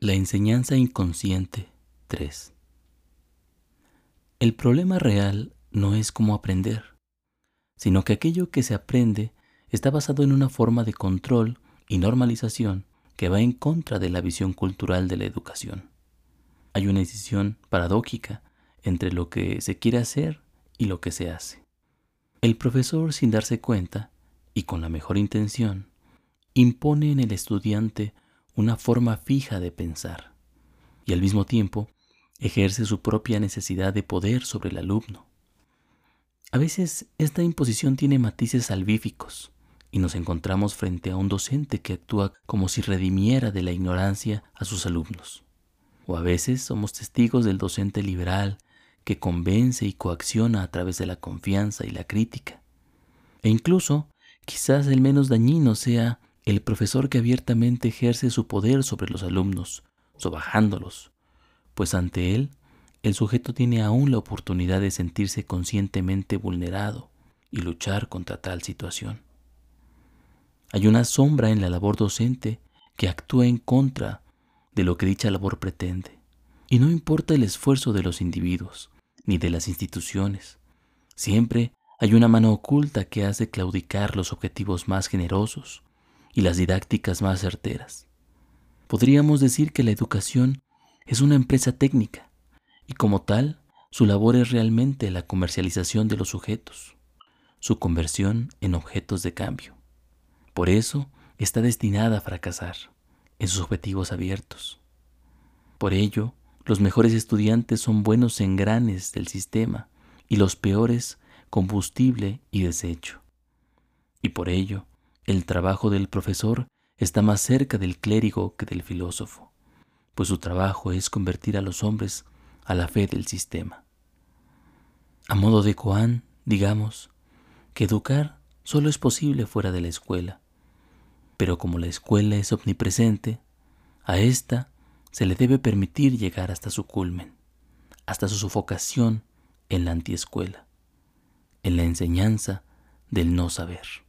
La enseñanza inconsciente 3. El problema real no es cómo aprender, sino que aquello que se aprende está basado en una forma de control y normalización que va en contra de la visión cultural de la educación. Hay una decisión paradójica entre lo que se quiere hacer y lo que se hace. El profesor, sin darse cuenta y con la mejor intención, impone en el estudiante una forma fija de pensar y al mismo tiempo ejerce su propia necesidad de poder sobre el alumno. A veces esta imposición tiene matices salvíficos y nos encontramos frente a un docente que actúa como si redimiera de la ignorancia a sus alumnos. O a veces somos testigos del docente liberal que convence y coacciona a través de la confianza y la crítica. E incluso, quizás el menos dañino sea el profesor que abiertamente ejerce su poder sobre los alumnos, sobajándolos, pues ante él el sujeto tiene aún la oportunidad de sentirse conscientemente vulnerado y luchar contra tal situación. Hay una sombra en la labor docente que actúa en contra de lo que dicha labor pretende, y no importa el esfuerzo de los individuos ni de las instituciones, siempre hay una mano oculta que hace claudicar los objetivos más generosos y las didácticas más certeras. Podríamos decir que la educación es una empresa técnica y como tal su labor es realmente la comercialización de los sujetos, su conversión en objetos de cambio. Por eso está destinada a fracasar en sus objetivos abiertos. Por ello, los mejores estudiantes son buenos engranes del sistema y los peores combustible y desecho. Y por ello, el trabajo del profesor está más cerca del clérigo que del filósofo, pues su trabajo es convertir a los hombres a la fe del sistema. A modo de Coán, digamos, que educar solo es posible fuera de la escuela, pero como la escuela es omnipresente, a ésta se le debe permitir llegar hasta su culmen, hasta su sofocación en la antiescuela, en la enseñanza del no saber.